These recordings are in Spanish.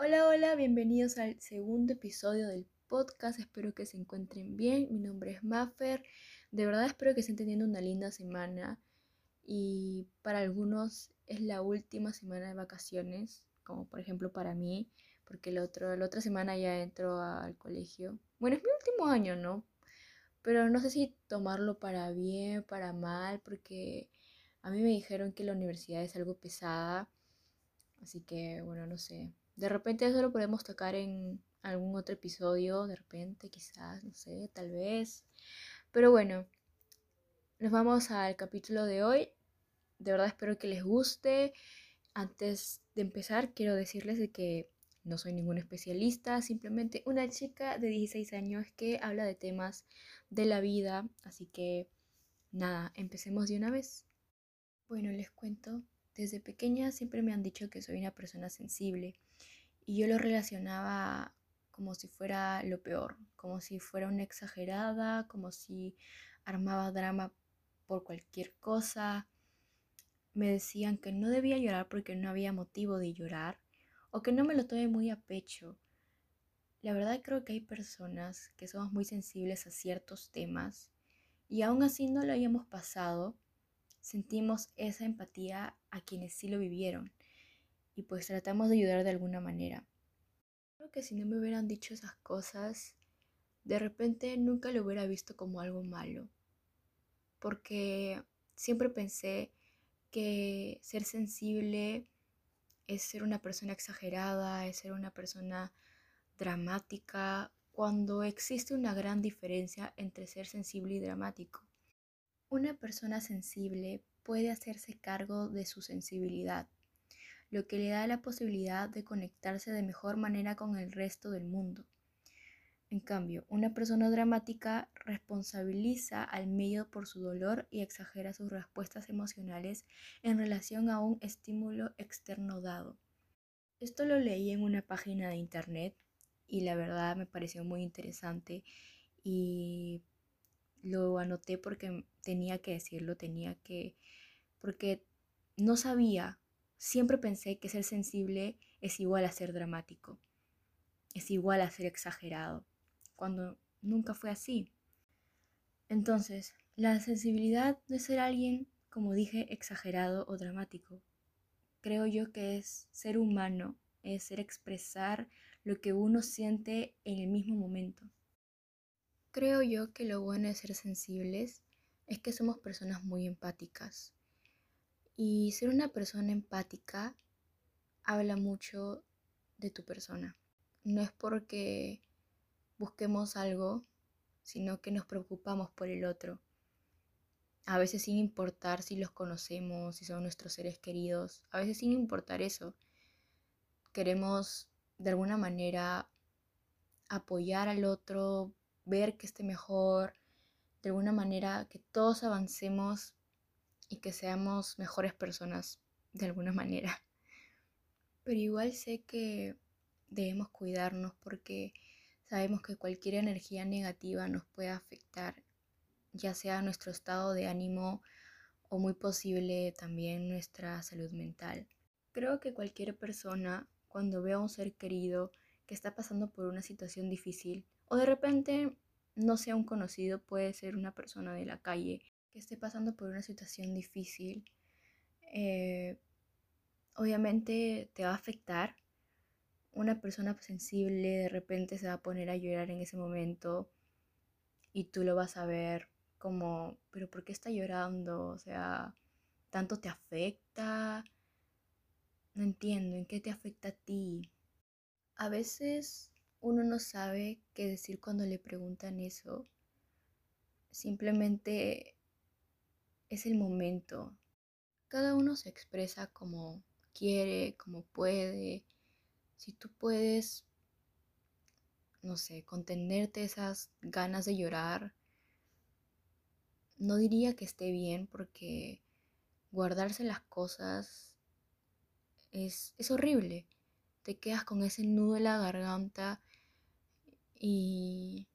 Hola, hola, bienvenidos al segundo episodio del podcast. Espero que se encuentren bien. Mi nombre es Maffer. De verdad espero que estén teniendo una linda semana. Y para algunos es la última semana de vacaciones, como por ejemplo para mí, porque el otro, la otra semana ya entro al colegio. Bueno, es mi último año, ¿no? Pero no sé si tomarlo para bien, para mal, porque a mí me dijeron que la universidad es algo pesada. Así que, bueno, no sé. De repente eso lo podemos tocar en algún otro episodio, de repente, quizás, no sé, tal vez. Pero bueno, nos vamos al capítulo de hoy. De verdad espero que les guste. Antes de empezar, quiero decirles de que no soy ningún especialista, simplemente una chica de 16 años que habla de temas de la vida. Así que, nada, empecemos de una vez. Bueno, les cuento. Desde pequeña siempre me han dicho que soy una persona sensible y yo lo relacionaba como si fuera lo peor, como si fuera una exagerada, como si armaba drama por cualquier cosa. Me decían que no debía llorar porque no había motivo de llorar o que no me lo tome muy a pecho. La verdad creo que hay personas que somos muy sensibles a ciertos temas y aún así no lo hayamos pasado, sentimos esa empatía a quienes sí lo vivieron y pues tratamos de ayudar de alguna manera. Creo que si no me hubieran dicho esas cosas, de repente nunca lo hubiera visto como algo malo, porque siempre pensé que ser sensible es ser una persona exagerada, es ser una persona dramática, cuando existe una gran diferencia entre ser sensible y dramático. Una persona sensible puede hacerse cargo de su sensibilidad lo que le da la posibilidad de conectarse de mejor manera con el resto del mundo. En cambio, una persona dramática responsabiliza al medio por su dolor y exagera sus respuestas emocionales en relación a un estímulo externo dado. Esto lo leí en una página de internet y la verdad me pareció muy interesante y lo anoté porque tenía que decirlo, tenía que, porque no sabía Siempre pensé que ser sensible es igual a ser dramático, es igual a ser exagerado, cuando nunca fue así. Entonces, la sensibilidad es ser alguien, como dije, exagerado o dramático. Creo yo que es ser humano, es ser expresar lo que uno siente en el mismo momento. Creo yo que lo bueno de ser sensibles es que somos personas muy empáticas. Y ser una persona empática habla mucho de tu persona. No es porque busquemos algo, sino que nos preocupamos por el otro. A veces sin importar si los conocemos, si son nuestros seres queridos, a veces sin importar eso. Queremos de alguna manera apoyar al otro, ver que esté mejor, de alguna manera que todos avancemos y que seamos mejores personas de alguna manera. Pero igual sé que debemos cuidarnos porque sabemos que cualquier energía negativa nos puede afectar, ya sea nuestro estado de ánimo o muy posible también nuestra salud mental. Creo que cualquier persona cuando ve a un ser querido que está pasando por una situación difícil o de repente no sea un conocido, puede ser una persona de la calle que esté pasando por una situación difícil, eh, obviamente te va a afectar. Una persona sensible de repente se va a poner a llorar en ese momento y tú lo vas a ver como, pero ¿por qué está llorando? O sea, ¿tanto te afecta? No entiendo, ¿en qué te afecta a ti? A veces uno no sabe qué decir cuando le preguntan eso. Simplemente es el momento. Cada uno se expresa como quiere, como puede. Si tú puedes, no sé, contenerte esas ganas de llorar, no diría que esté bien porque guardarse las cosas es, es horrible. Te quedas con ese nudo en la garganta y,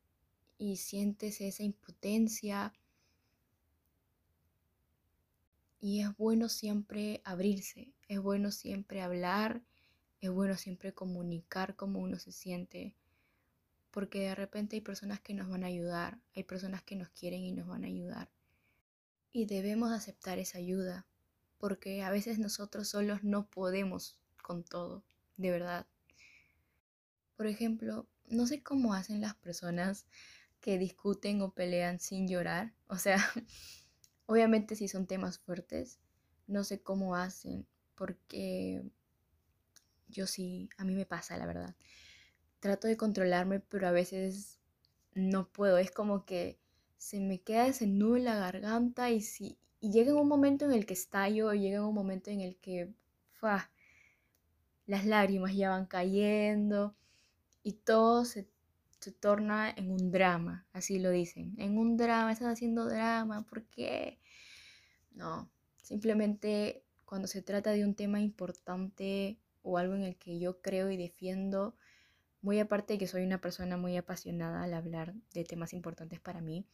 y sientes esa impotencia y es bueno siempre abrirse, es bueno siempre hablar, es bueno siempre comunicar cómo uno se siente, porque de repente hay personas que nos van a ayudar, hay personas que nos quieren y nos van a ayudar. Y debemos aceptar esa ayuda, porque a veces nosotros solos no podemos con todo, de verdad. Por ejemplo, no sé cómo hacen las personas que discuten o pelean sin llorar. O sea, obviamente si son temas fuertes, no sé cómo hacen, porque yo sí, a mí me pasa, la verdad. Trato de controlarme, pero a veces no puedo. Es como que se me queda ese nudo en la garganta y, si, y llega un momento en el que estallo, llega un momento en el que las lágrimas ya van cayendo y todo se, se, torna en un drama, así lo dicen. En un drama, estás haciendo drama, ¿por qué? No, simplemente cuando se trata de un tema importante o algo en el que yo creo y defiendo, muy aparte de que soy una persona muy apasionada al hablar de temas importantes para mí,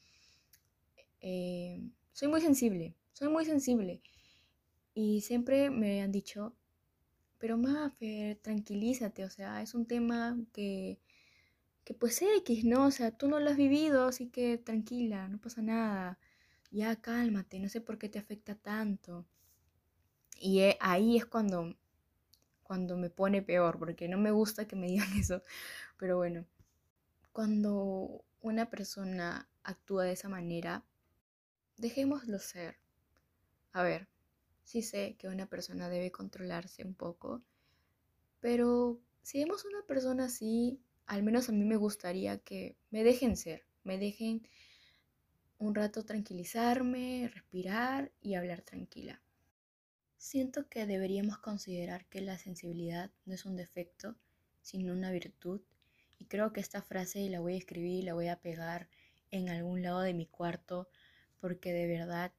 eh, soy muy sensible, soy muy sensible. Y siempre me han dicho, pero Mafer, tranquilízate, o sea, es un tema que, que pues X, ¿no? O sea, tú no lo has vivido, así que tranquila, no pasa nada. Ya cálmate, no sé por qué te afecta tanto. Y eh, ahí es cuando cuando me pone peor, porque no me gusta que me digan eso, pero bueno, cuando una persona actúa de esa manera, dejémoslo ser. A ver, sí sé que una persona debe controlarse un poco, pero si vemos una persona así, al menos a mí me gustaría que me dejen ser, me dejen un rato tranquilizarme, respirar y hablar tranquila. Siento que deberíamos considerar que la sensibilidad no es un defecto, sino una virtud. Y creo que esta frase la voy a escribir y la voy a pegar en algún lado de mi cuarto porque de verdad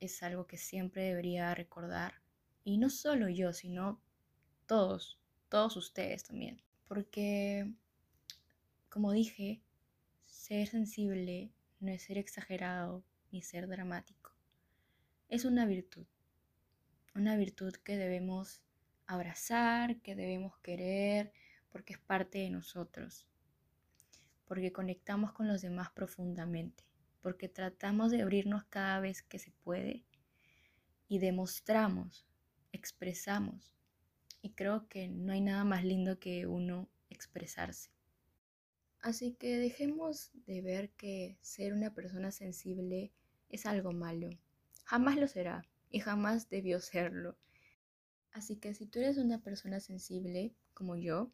es algo que siempre debería recordar. Y no solo yo, sino todos, todos ustedes también. Porque, como dije, ser sensible no es ser exagerado ni ser dramático. Es una virtud una virtud que debemos abrazar, que debemos querer, porque es parte de nosotros, porque conectamos con los demás profundamente, porque tratamos de abrirnos cada vez que se puede y demostramos, expresamos. Y creo que no hay nada más lindo que uno expresarse. Así que dejemos de ver que ser una persona sensible es algo malo. Jamás lo será y jamás debió serlo. Así que si tú eres una persona sensible como yo,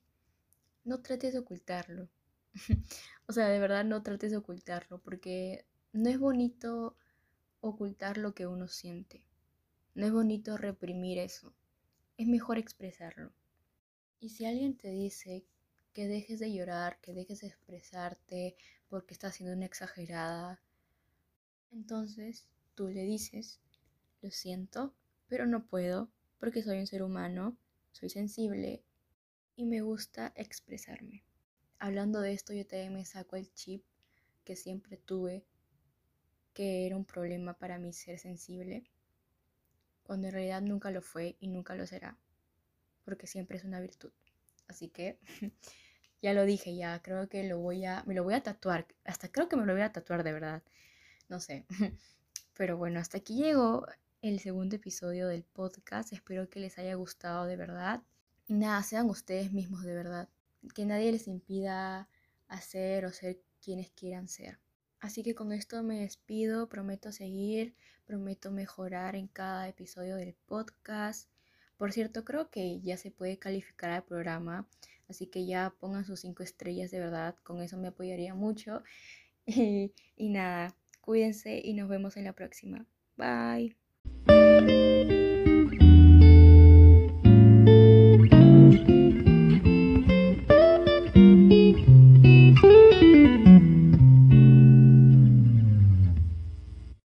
no trates de ocultarlo. o sea, de verdad no trates de ocultarlo porque no es bonito ocultar lo que uno siente. No es bonito reprimir eso. Es mejor expresarlo. Y si alguien te dice que dejes de llorar, que dejes de expresarte porque estás siendo una exagerada, entonces tú le dices, lo siento, pero no puedo porque soy un ser humano, soy sensible y me gusta expresarme. Hablando de esto, yo también me saco el chip que siempre tuve, que era un problema para mí ser sensible, cuando en realidad nunca lo fue y nunca lo será, porque siempre es una virtud. Así que ya lo dije, ya creo que lo voy a, me lo voy a tatuar, hasta creo que me lo voy a tatuar de verdad, no sé. Pero bueno, hasta aquí llegó el segundo episodio del podcast. Espero que les haya gustado de verdad. Nada, sean ustedes mismos de verdad. Que nadie les impida hacer o ser quienes quieran ser. Así que con esto me despido, prometo seguir, prometo mejorar en cada episodio del podcast. Por cierto, creo que ya se puede calificar al programa, así que ya pongan sus cinco estrellas de verdad, con eso me apoyaría mucho. y, y nada, cuídense y nos vemos en la próxima. Bye.